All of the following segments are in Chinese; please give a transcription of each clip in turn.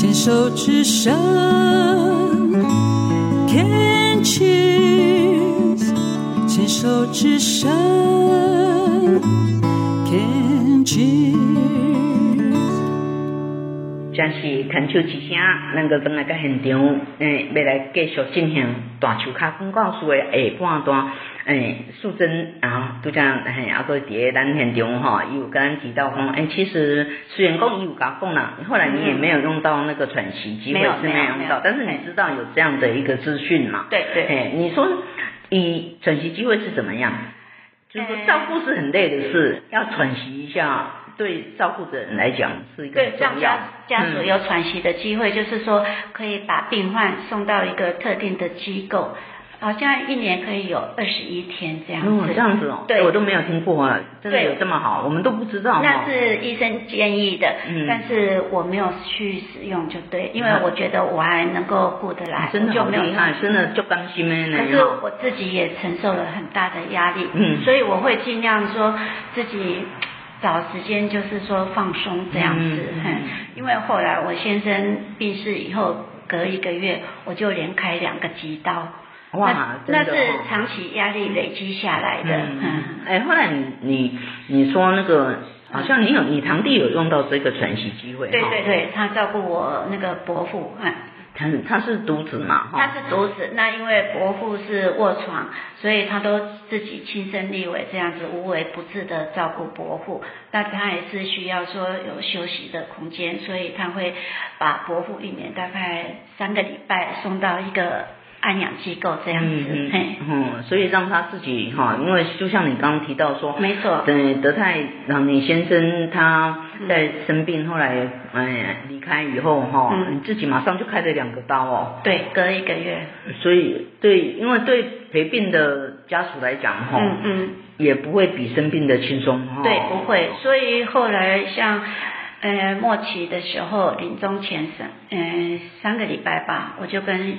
牵手之声，Can cheers，牵手之声，Can cheers。将是牵手之声，能够转来个现场，诶，要来继续进行大树脚广告书的下半段。诶，素贞啊，都讲诶，阿哥伫咱现场吼，伊有跟咱提到讲，诶，其实虽然讲伊有甲讲啦，后来你也没有用到那个喘息机会，是没有用到，但是你知道有这样的一个资讯嘛？对对。诶，你说以喘息机会是怎么样？就是说照顾是很累的事，要喘息一下，对照顾的人来讲是一个重要。对，让家家属有喘息的机会，就是说可以把病患送到一个特定的机构。好像一年可以有二十一天这样子。哦，这样子哦。对，我都没有听过啊，真的有这么好，我们都不知道。那是医生建议的，嗯，但是我没有去使用，就对，因为我觉得我还能够顾得来，真的就没有厉害，真的就甘心的。可是我自己也承受了很大的压力，嗯，所以我会尽量说自己找时间，就是说放松这样子，嗯，因为后来我先生病逝以后，隔一个月我就连开两个急刀。哇，那，那是长期压力累积下来的。嗯，哎、后来你你你说那个，好像你有你堂弟有用到这个喘息机会。对对对，他照顾我那个伯父，嗯，他是他是独子嘛？他是独子，那因为伯父是卧床，所以他都自己亲身力为这样子无微不至的照顾伯父。那他也是需要说有休息的空间，所以他会把伯父一年大概三个礼拜送到一个。安养机构这样子，嗯嘿。嗯，所以让他自己哈，因为就像你刚刚提到说，没错，对，德泰，然后你先生他在生病，后来哎离开以后哈，嗯，你自己马上就开了两个刀哦，对，隔一个月，所以对，因为对陪病的家属来讲哈，嗯嗯，也不会比生病的轻松哈，对，不会，所以后来像呃末期的时候，临终前三嗯三个礼拜吧，我就跟。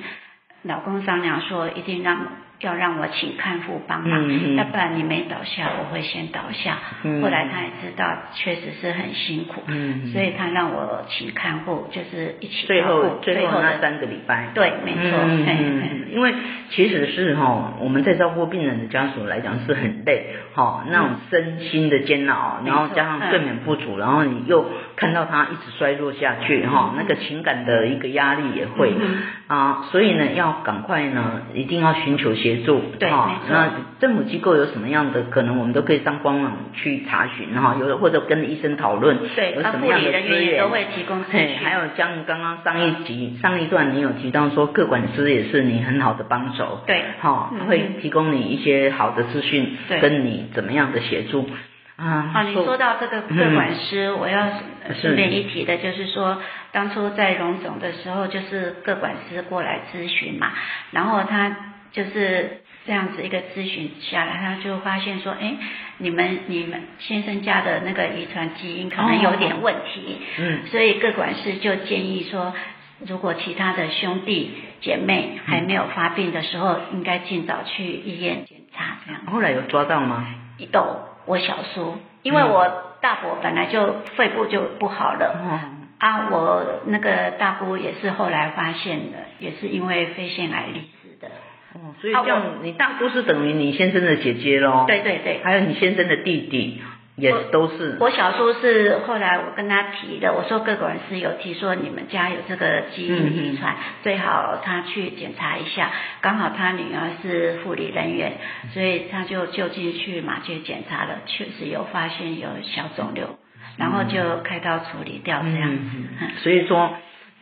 老公商量说，一定让要让我请看护帮忙，嗯嗯，要不然你没倒下，我会先倒下。嗯、后来他也知道，确实是很辛苦，嗯嗯，所以他让我请看护，就是一起最后最后那三个礼拜。对，没错。嗯嗯，因为其实是哈，我们在照顾病人的家属来讲是很累，哈，那种身心的煎熬，然后加上睡眠不足，然后你又看到他一直衰弱下去，哈，那个情感的一个压力也会啊，所以呢，要赶快呢，一定要寻求协。协助，对，哈，那政府机构有什么样的可能，我们都可以上官网去查询，哈，有的或者跟医生讨论，对，有什么样的资源都会提供。对，还有像刚刚上一集上一段你有提到说，各管师也是你很好的帮手，对，哈，会提供你一些好的资讯，跟你怎么样的协助。啊，好，你说到这个各管师，嗯、我要顺便一提的，就是说，当初在荣总的时候，就是各管师过来咨询嘛，然后他。就是这样子一个咨询下来，他就发现说，哎，你们你们先生家的那个遗传基因可能有点问题，嗯，所以各管事就建议说，如果其他的兄弟姐妹还没有发病的时候，应该尽早去医院检查。这样。后来有抓到吗？有，我小叔，因为我大伯本来就肺部就不好了，嗯，啊，我那个大姑也是后来发现的，也是因为肺腺癌离所以这样，你大姑是等于你先生的姐姐喽？对对对，还有你先生的弟弟也都是。我小叔是后来我跟他提的，我说各个人是有提说你们家有这个基因遗传，嗯、最好他去检查一下。刚好他女儿是护理人员，所以他就就近去马偕检查了，确实有发现有小肿瘤，然后就开刀处理掉这样子。所以说。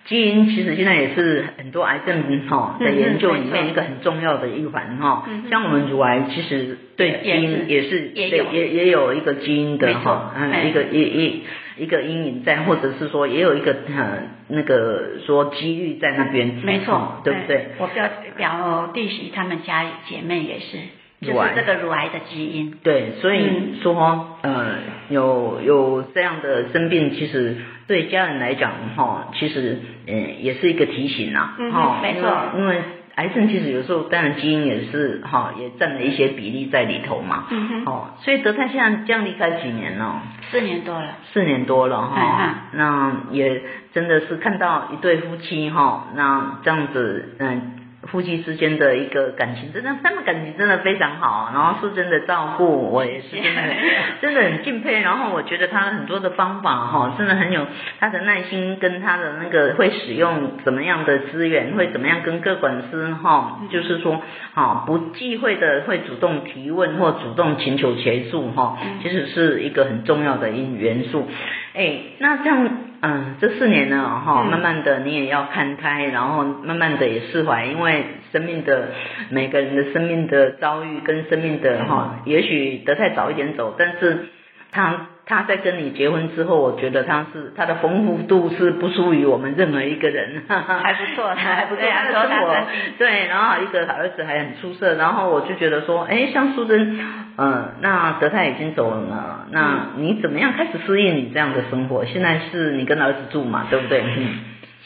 基因其实现在也是很多癌症哈在研究里面一个很重要的一环哈，像我们乳癌其实对基因也是也也也有一个基因的哈，嗯一个一一一个阴影在，或者是说也有一个呃那个说几率在那边，没错，对不对？我表表弟媳他们家姐妹也是，就是这个乳癌的基因。对，所以说呃有有这样的生病，其实。对家人来讲，哈，其实，嗯，也是一个提醒呐，哈，没错，因为癌症其实有时候当然基因也是哈，也占了一些比例在里头嘛。嗯哼。哦，所以德泰现在这样离开几年了？四年多了。四年多了哈。嗯嗯。那也真的是看到一对夫妻哈，那这样子嗯。夫妻之间的一个感情，真的，他们感情真的非常好，然后是真的照顾，我也是真的，真的很敬佩。然后我觉得他很多的方法哈，真的很有他的耐心，跟他的那个会使用怎么样的资源，会怎么样跟各管师哈，就是说哈不忌讳的会主动提问或主动请求协助哈，其实是一个很重要的一元素。哎，那这样。嗯，这四年呢，哈，慢慢的你也要看开，然后慢慢的也释怀，因为生命的每个人的生命的遭遇跟生命的哈，也许得太早一点走，但是他他在跟你结婚之后，我觉得他是他的丰富度是不输于我们任何一个人，还不错，还不错，他的生活，对，然后一个儿子还很出色，然后我就觉得说，哎，像淑珍。嗯，那德泰已经走了，那你怎么样开始适应你这样的生活？现在是你跟儿子住嘛，对不对？嗯。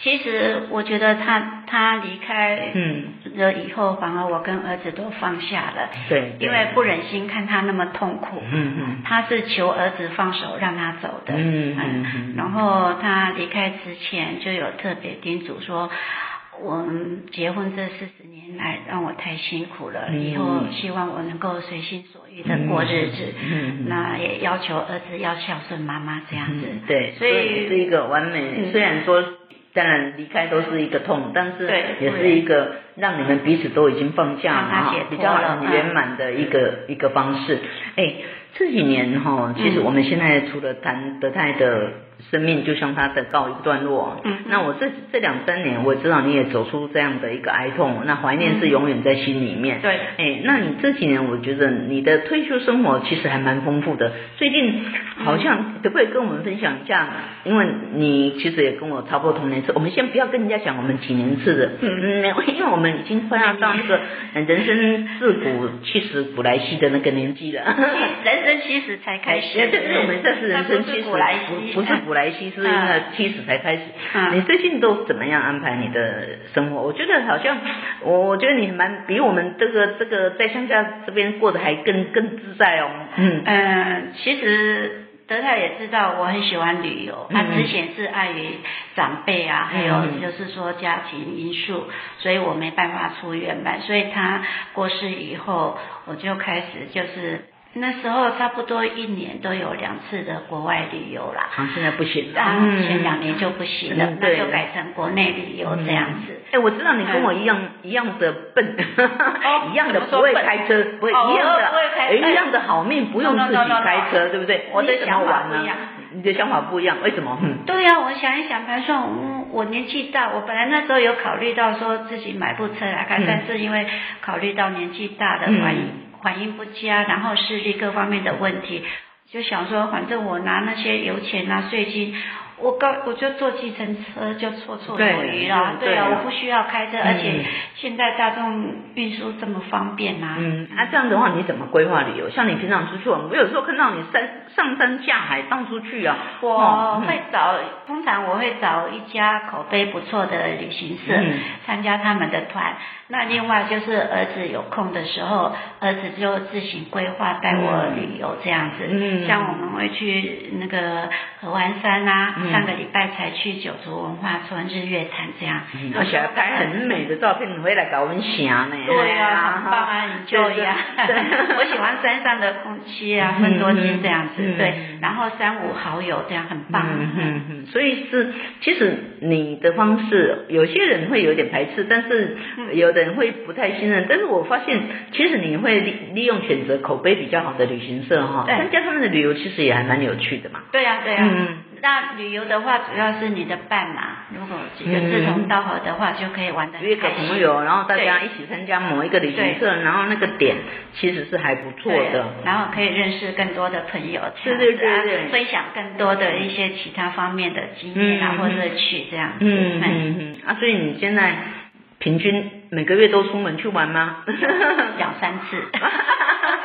其实我觉得他他离开嗯了以后，反而我跟儿子都放下了。对。因为不忍心看他那么痛苦。嗯嗯。他是求儿子放手让他走的。嗯嗯。然后他离开之前就有特别叮嘱说。我们结婚这四十年来，让我太辛苦了。以后希望我能够随心所欲的过日子。嗯，那也要求儿子要孝顺妈妈这样子。对，所以是一个完美。虽然说，当然离开都是一个痛，但是也是一个让你们彼此都已经放下了，比较圆满的一个一个方式。哎，这几年哈，其实我们现在除了谈德泰的。生命就像他的告一段落。嗯，那我这这两三年，我知道你也走出这样的一个哀痛，那怀念是永远在心里面。对，哎，那你这几年，我觉得你的退休生活其实还蛮丰富的。最近好像可不可以跟我们分享一下？因为你其实也跟我差不多同年次，我们先不要跟人家讲我们几年次的。嗯嗯，因为我们已经快要到那个人生自古七十古来稀的那个年纪了。人生七十才开始。对，我们这是人生七十古来稀，不是古。来西是因为七十才开始，你最近都怎么样安排你的生活？我觉得好像，我我觉得你蛮比我们这个这个在乡下这边过得还更更自在哦。嗯嗯，其实德泰也知道我很喜欢旅游，他之前是碍于长辈啊，还有就是说家庭因素，所以我没办法出远门，所以他过世以后，我就开始就是。那时候差不多一年都有两次的国外旅游啦。啊，现在不行。啊，前两年就不行了，那就改成国内旅游这样子。哎，我知道你跟我一样一样的笨，一样的不会开车，不会一样的，一样的好命，不用自己开车，对不对？我的想法不一样。你的想法不一样，为什么？对呀，我想一想，比如说，嗯，我年纪大，我本来那时候有考虑到说自己买部车来开，但是因为考虑到年纪大的原因。反应不佳，然后视力各方面的问题，就想说，反正我拿那些油钱啊、税金。我刚我就坐计程车就绰绰有余了，对啊，我不需要开车，而且现在大众运输这么方便呐。嗯，那这样的话你怎么规划旅游？像你平常出去，我有时候看到你山上山下海到处去啊。我会找，通常我会找一家口碑不错的旅行社参加他们的团。那另外就是儿子有空的时候，儿子就自行规划带我旅游这样子。嗯，像我们会去那个合欢山啊。上个礼拜才去九族文化村日月潭这样，而且拍很美的照片回来搞文祥呢。对呀，很棒啊，你就呀。我喜欢山上的空气啊，芬多精这样子，对。然后三五好友这样很棒。嗯嗯，所以是，其实你的方式，有些人会有点排斥，但是有的人会不太信任。但是我发现，其实你会利利用选择口碑比较好的旅行社哈，参加他们的旅游，其实也还蛮有趣的嘛。对呀，对呀。嗯。那旅游的话，主要是你的伴嘛。如果几个志同道合的话，就可以玩的。约个朋友，然后大家一起参加某一个旅行社，然后那个点其实是还不错的。然后可以认识更多的朋友，对对对对，分享更多的一些其他方面的经验啊或乐趣这样子。嗯嗯嗯。啊，所以你现在平均每个月都出门去玩吗？两三次。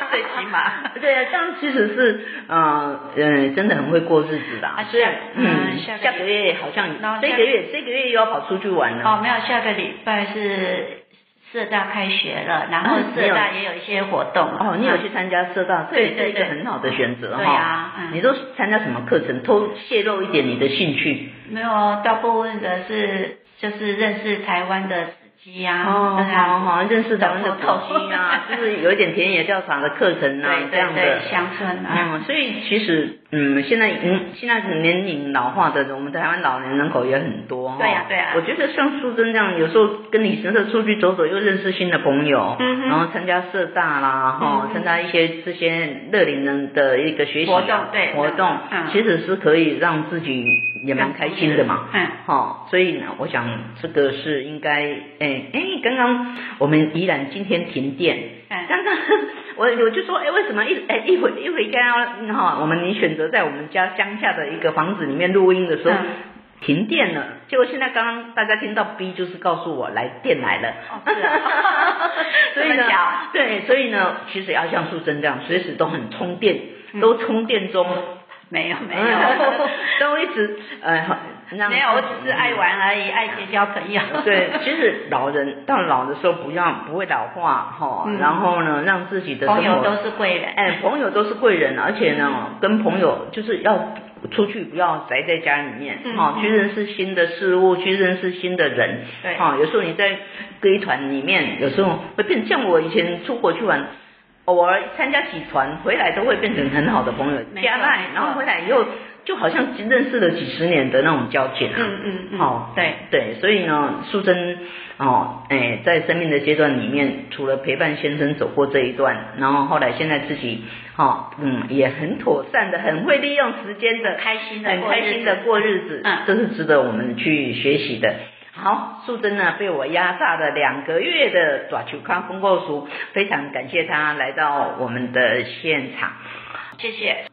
最起码，对啊，这样其实是，呃，嗯，真的很会过日子的。啊，是，嗯，下个月好像，这个月这个月又要跑出去玩了。哦，没有，下个礼拜是社大开学了，然后社大也有一些活动。哦，你有去参加社大，这也是一个很好的选择哈。对啊，你都参加什么课程？偷泄露一点你的兴趣？没有，大部分的是就是认识台湾的。鸡呀，哦，好好认识咱们的土鸡啊，就是有一点田野调查的课程啊，这样的。乡村啊，嗯，所以其实，嗯，现在嗯，现在年龄老化的，我们台湾老年人口也很多哈。对呀，对呀。我觉得像淑珍这样，有时候跟你神社出去走走，又认识新的朋友，嗯，然后参加社大啦，哈，参加一些这些乐龄人的一个学习活动，对活动，其实是可以让自己也蛮开心的嘛，嗯，好，所以呢，我想这个是应该，哎哎，刚刚我们依然今天停电，嗯。刚刚我我就说，哎，为什么一哎一回一回家哈，我们你选择在我们家乡下的一个房子里面录音的时候停电了，结果现在刚刚大家听到 B 就是告诉我来电来了，所以呢，对，所以呢，其实要像素贞这样，随时都很充电，都充电中。没有没有，都一直呃，没有，我只是爱玩而已，爱结交朋友。对，其实老人到老的时候不要不会老化哈，然后呢，让自己的朋友都是贵人，哎，朋友都是贵人，而且呢，跟朋友就是要出去，不要宅在家里面，哈，去认识新的事物，去认识新的人，对，哈，有时候你在歌团里面，有时候会变，像我以前出国去玩。偶尔参加几团回来都会变成很好的朋友，加赖，然后回来以后就好像认识了几十年的那种交情啊。嗯嗯嗯。好，对对，所以呢，素贞哦，哎，在生命的阶段里面，除了陪伴先生走过这一段，然后后来现在自己，哦，嗯，也很妥善的，很会利用时间的，开心的，很开心的过日子，嗯，这是值得我们去学习的。好，素贞呢被我压榨了两个月的爪球康公告书，非常感谢她来到我们的现场，谢谢。